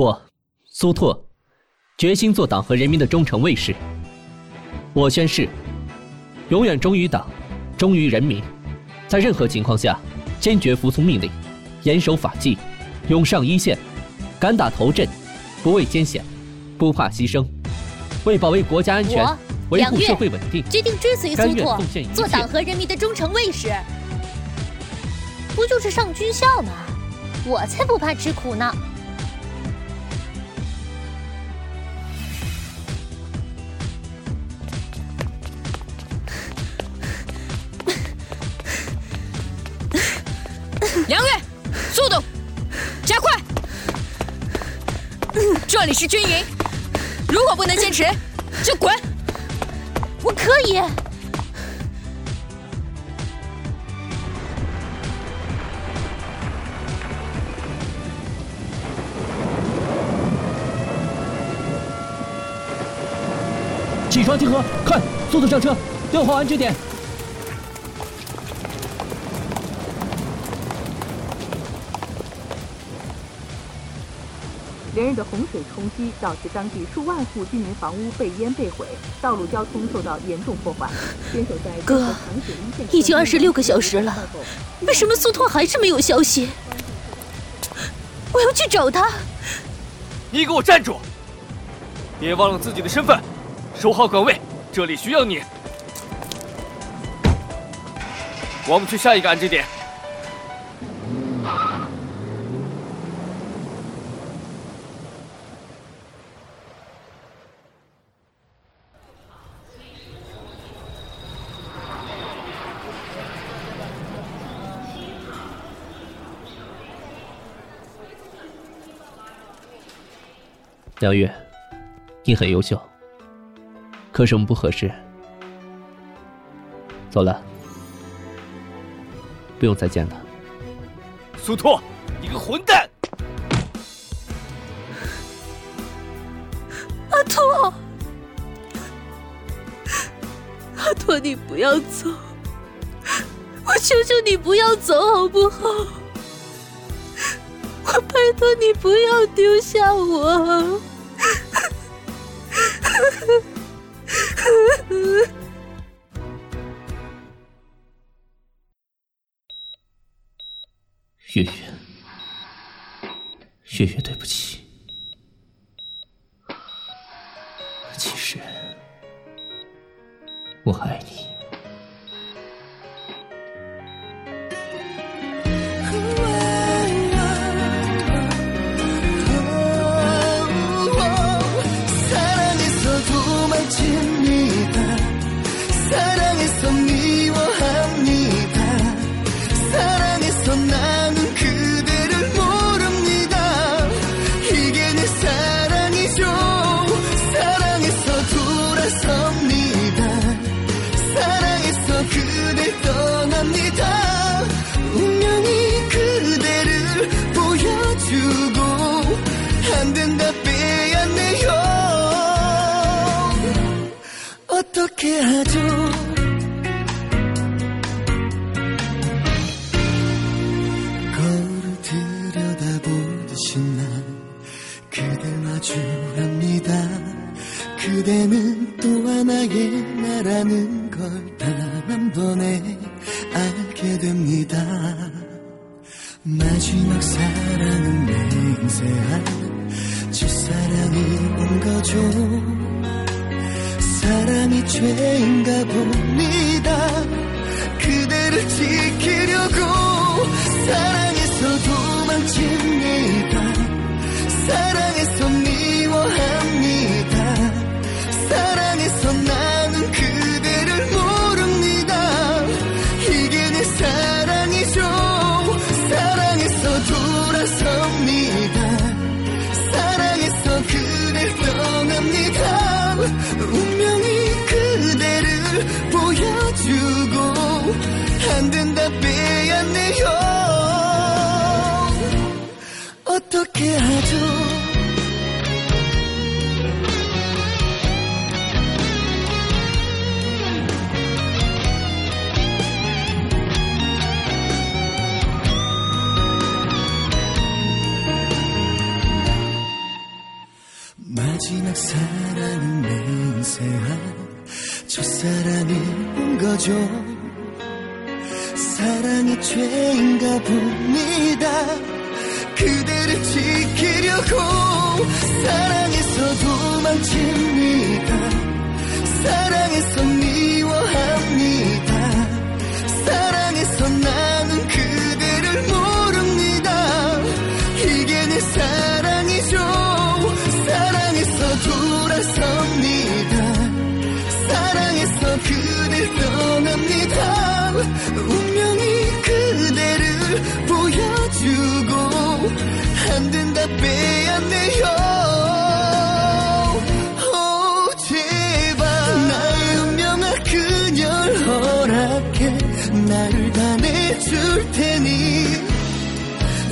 我，苏拓，决心做党和人民的忠诚卫士。我宣誓，永远忠于党，忠于人民，在任何情况下坚决服从命令，严守法纪，勇上一线，敢打头阵，不畏艰险，不怕牺牲，为保卫国家安全，维护社会稳定，决定追随苏拓，做党和人民的忠诚卫士。不就是上军校吗？我才不怕吃苦呢！梁月，速度，加快！这里是军营，如果不能坚持，就滚！我可以。起床集合，快，速度上车，调换安置点。连日的洪水冲击，导致当地数万户居民房屋被淹被毁，道路交通受到严重破坏。坚守在哥，已经二十六个小时了，为什么苏拓还是没有消息？我要去找他。你给我站住！别忘了自己的身份。守好岗位，这里需要你。我们去下一个安置点。梁月，你很优秀。可是我们不合适，走了，不用再见了。苏拓，你个混蛋！阿拓，阿拓，你不要走，我求求你不要走，好不好？我拜托你不要丢下我。月月，月月，对不起。其实，我爱你。can't hurt 하죠. 마지막 사랑은 내 인생한 첫사랑인 거죠. 사랑이 죄인가 봅니다. 그대를 지키려고 사랑해서 도망칩니다. 사랑해서 미워합니다. 사랑해서 나 테니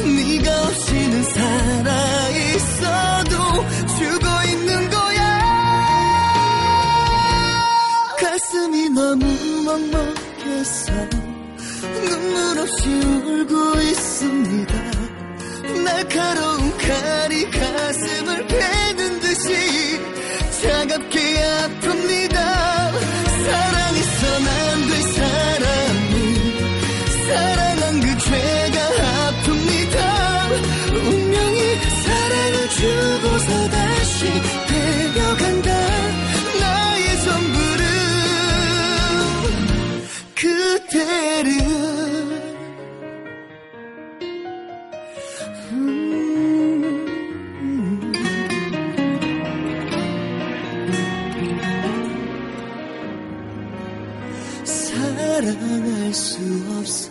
네가 없이는 살아 있어도 죽어 있는 거야. 가슴이 너무 먹먹해서 눈물 없이 울고 있습니다. 날카로운 칼이 가슴을 베는 듯이 차갑게 아픕니다 사랑할 수 없어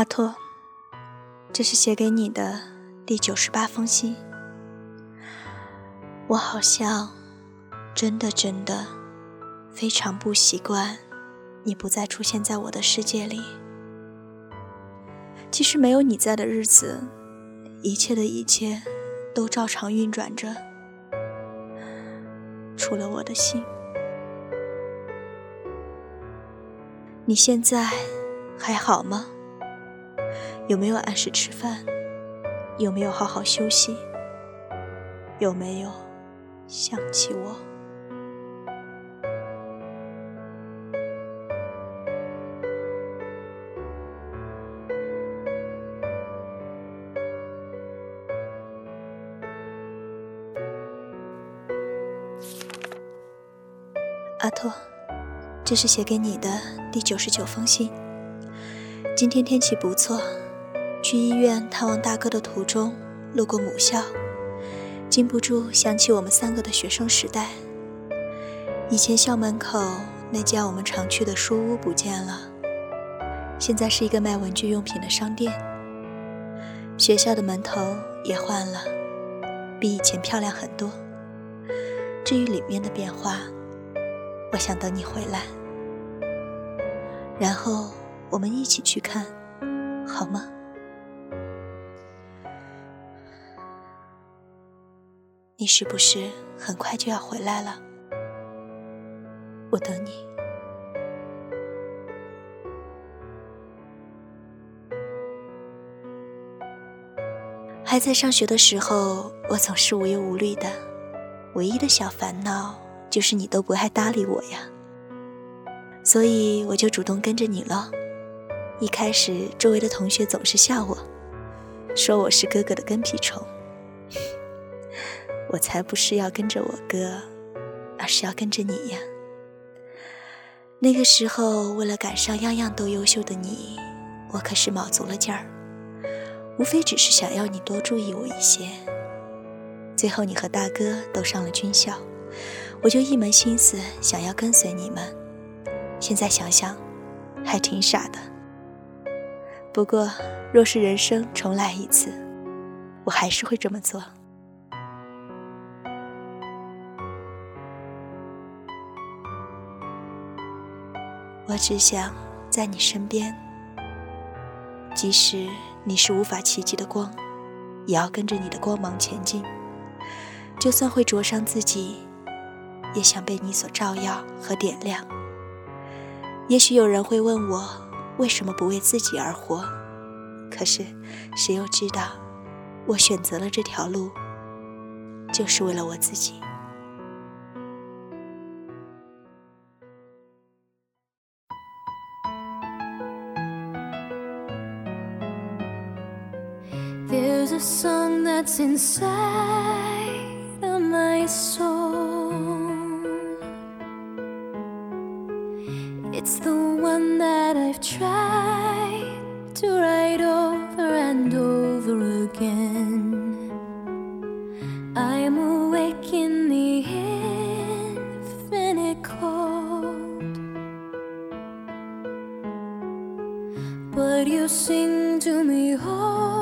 阿托，这是写给你的第九十八封信。我好像真的真的非常不习惯你不再出现在我的世界里。其实没有你在的日子，一切的一切都照常运转着，除了我的心。你现在还好吗？有没有按时吃饭？有没有好好休息？有没有想起我？阿拓，这是写给你的第九十九封信。今天天气不错，去医院探望大哥的途中，路过母校，禁不住想起我们三个的学生时代。以前校门口那家我们常去的书屋不见了，现在是一个卖文具用品的商店。学校的门头也换了，比以前漂亮很多。至于里面的变化，我想等你回来，然后。我们一起去看，好吗？你是不是很快就要回来了？我等你。还在上学的时候，我总是无忧无虑的，唯一的小烦恼就是你都不爱搭理我呀，所以我就主动跟着你了。一开始，周围的同学总是笑我，说我是哥哥的跟屁虫。我才不是要跟着我哥，而是要跟着你呀。那个时候，为了赶上样样都优秀的你，我可是卯足了劲儿，无非只是想要你多注意我一些。最后，你和大哥都上了军校，我就一门心思想要跟随你们。现在想想，还挺傻的。不过，若是人生重来一次，我还是会这么做。我只想在你身边，即使你是无法企及的光，也要跟着你的光芒前进。就算会灼伤自己，也想被你所照耀和点亮。也许有人会问我，为什么不为自己而活？可是，谁又知道，我选择了这条路，就是为了我自己。Song that's inside of my soul. It's the one that I've tried to write over and over again. I'm awake in the infinite cold. But you sing to me over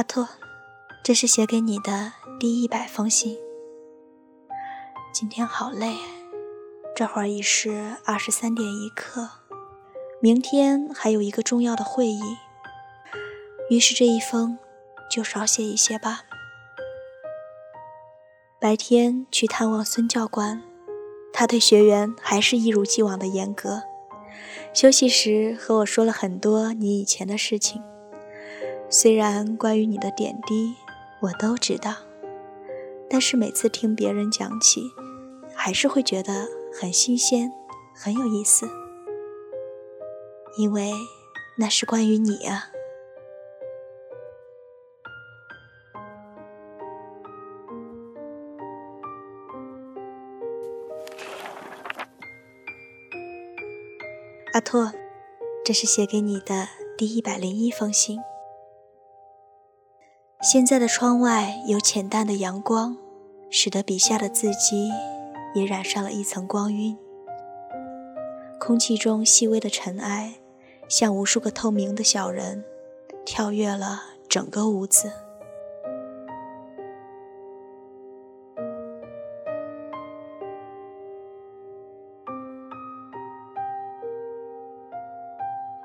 阿拓，这是写给你的第一百封信。今天好累，这会儿已是二十三点一刻，明天还有一个重要的会议。于是这一封就少写一些吧。白天去探望孙教官，他对学员还是一如既往的严格。休息时和我说了很多你以前的事情。虽然关于你的点滴我都知道，但是每次听别人讲起，还是会觉得很新鲜，很有意思。因为那是关于你啊。阿拓，这是写给你的第一百零一封信。现在的窗外有浅淡的阳光，使得笔下的字迹也染上了一层光晕。空气中细微的尘埃，像无数个透明的小人，跳跃了整个屋子。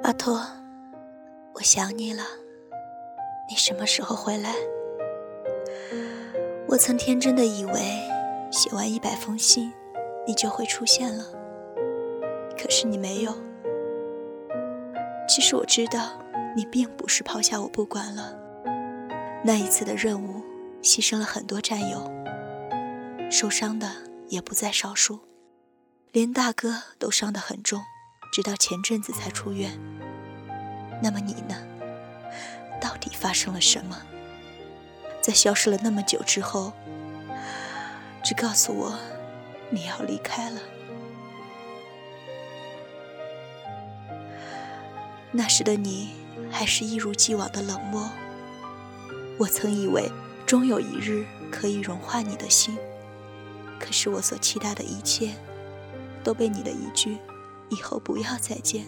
阿托，我想你了。你什么时候回来？我曾天真的以为，写完一百封信，你就会出现了。可是你没有。其实我知道，你并不是抛下我不管了。那一次的任务，牺牲了很多战友，受伤的也不在少数，连大哥都伤得很重。直到前阵子才出院。那么你呢？到底发生了什么？在消失了那么久之后，只告诉我你要离开了。那时的你还是一如既往的冷漠。我曾以为终有一日可以融化你的心，可是我所期待的一切，都被你的一句。以后不要再见，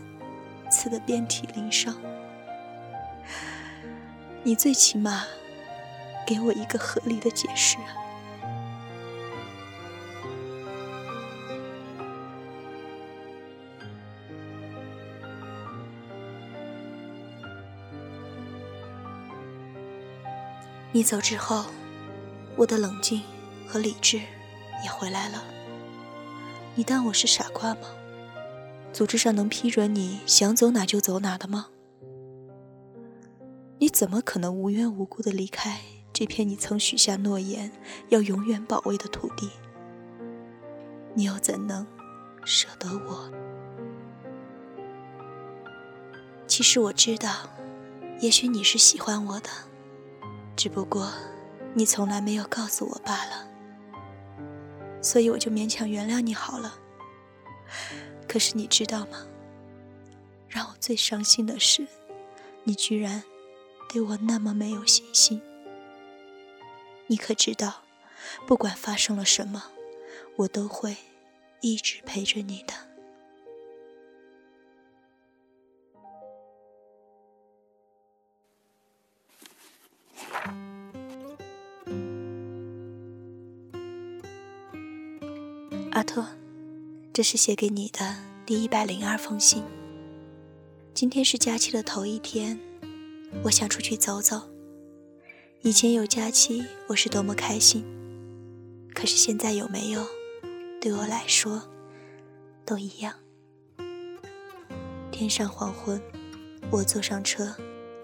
刺得遍体鳞伤。你最起码给我一个合理的解释啊！你走之后，我的冷静和理智也回来了。你当我是傻瓜吗？组织上能批准你想走哪就走哪的吗？你怎么可能无缘无故的离开这片你曾许下诺言要永远保卫的土地？你又怎能舍得我？其实我知道，也许你是喜欢我的，只不过你从来没有告诉我罢了。所以我就勉强原谅你好了。可是你知道吗？让我最伤心的是，你居然对我那么没有信心。你可知道，不管发生了什么，我都会一直陪着你的。阿特。这是写给你的第一百零二封信。今天是假期的头一天，我想出去走走。以前有假期，我是多么开心。可是现在有没有，对我来说都一样。天上黄昏，我坐上车，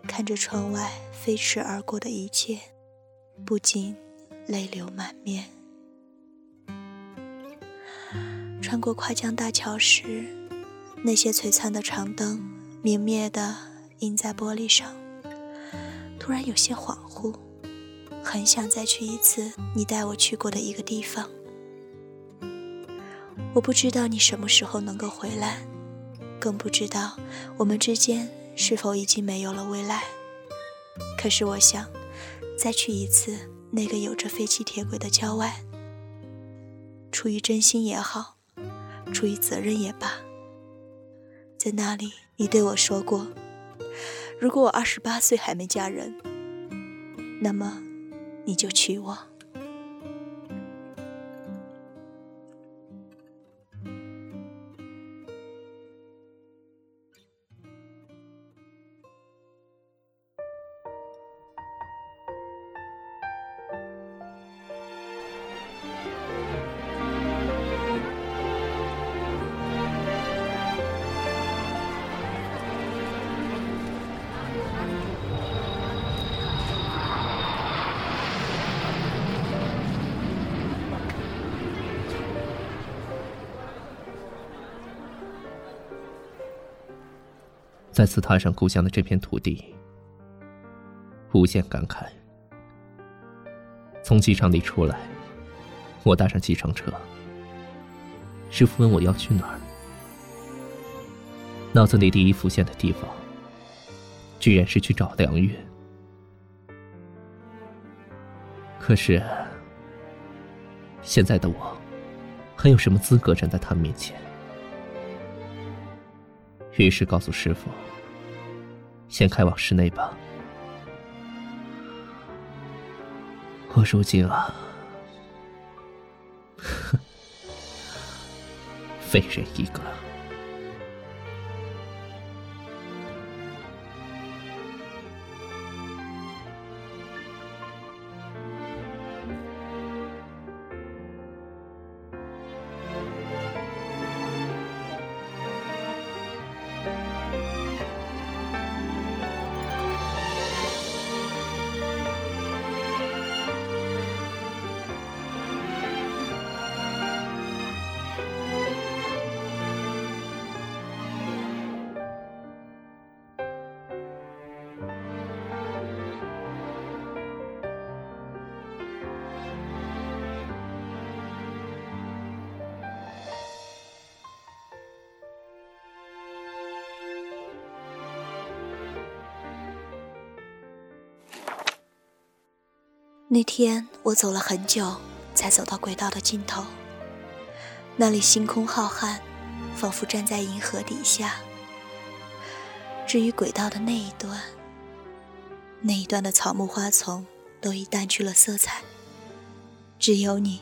看着窗外飞驰而过的一切，不禁泪流满面。穿过跨江大桥时，那些璀璨的长灯明灭地映在玻璃上，突然有些恍惚，很想再去一次你带我去过的一个地方。我不知道你什么时候能够回来，更不知道我们之间是否已经没有了未来。可是我想，再去一次那个有着废弃铁轨的郊外，出于真心也好。出于责任也罢，在那里，你对我说过，如果我二十八岁还没嫁人，那么你就娶我。再次踏上故乡的这片土地，无限感慨。从机场里出来，我搭上计程车。师傅问我要去哪儿，脑子里第一浮现的地方，居然是去找梁月。可是，现在的我，还有什么资格站在他面前？于是告诉师傅：“先开往室内吧。”我如今啊，废人一个。那天我走了很久，才走到轨道的尽头。那里星空浩瀚，仿佛站在银河底下。至于轨道的那一端，那一端的草木花丛都已淡去了色彩，只有你，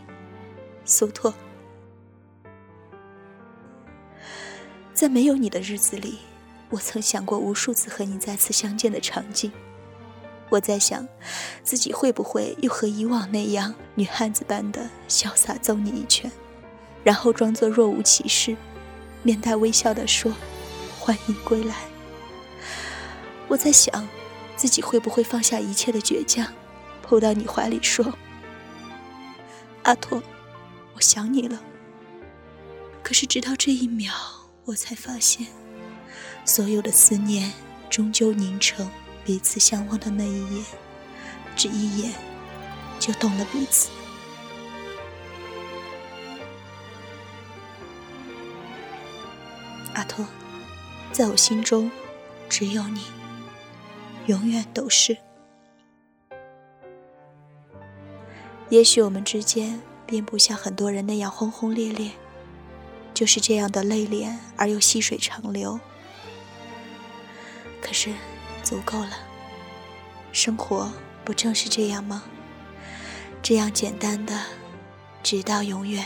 苏拓。在没有你的日子里，我曾想过无数次和你再次相见的场景。我在想，自己会不会又和以往那样女汉子般的潇洒揍你一拳，然后装作若无其事，面带微笑地说：“欢迎归来。”我在想，自己会不会放下一切的倔强，扑到你怀里说：“阿拓，我想你了。”可是直到这一秒，我才发现，所有的思念终究凝成。彼此相望的那一眼，只一眼就动了彼此。阿托，在我心中，只有你，永远都是。也许我们之间并不像很多人那样轰轰烈烈，就是这样的内敛而又细水长流。可是。足够了，生活不正是这样吗？这样简单的，直到永远。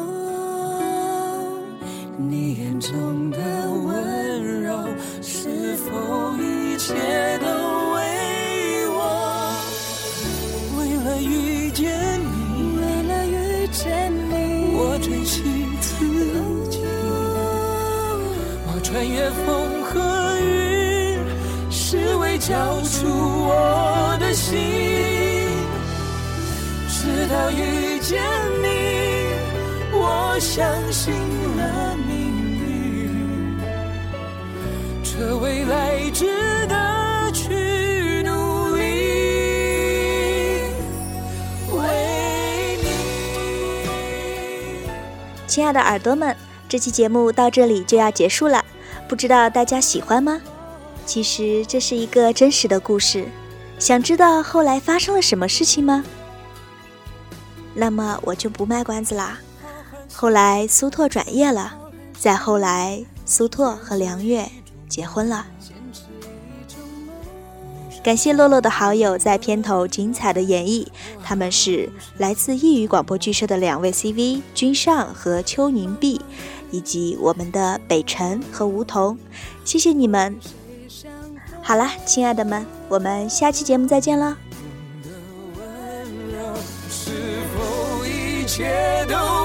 风和雨是为交出我的心直到遇见你我相信了命运这未来值得去努力为你亲爱的耳朵们这期节目到这里就要结束了。不知道大家喜欢吗？其实这是一个真实的故事，想知道后来发生了什么事情吗？那么我就不卖关子啦。后来苏拓转业了，再后来苏拓和梁月结婚了。感谢洛洛的好友在片头精彩的演绎，他们是来自异语广播剧社的两位 CV 君上和邱宁碧，以及我们的北辰和梧桐，谢谢你们。好啦，亲爱的们，我们下期节目再见了。穿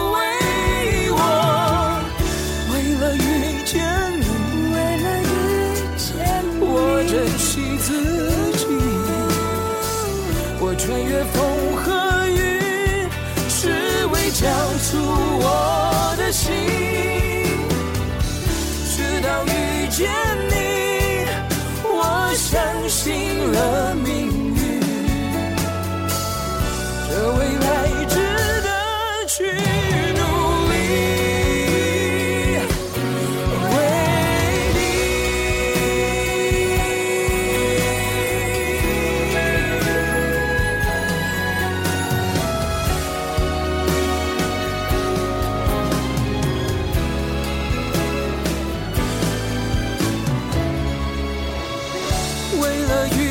为了雨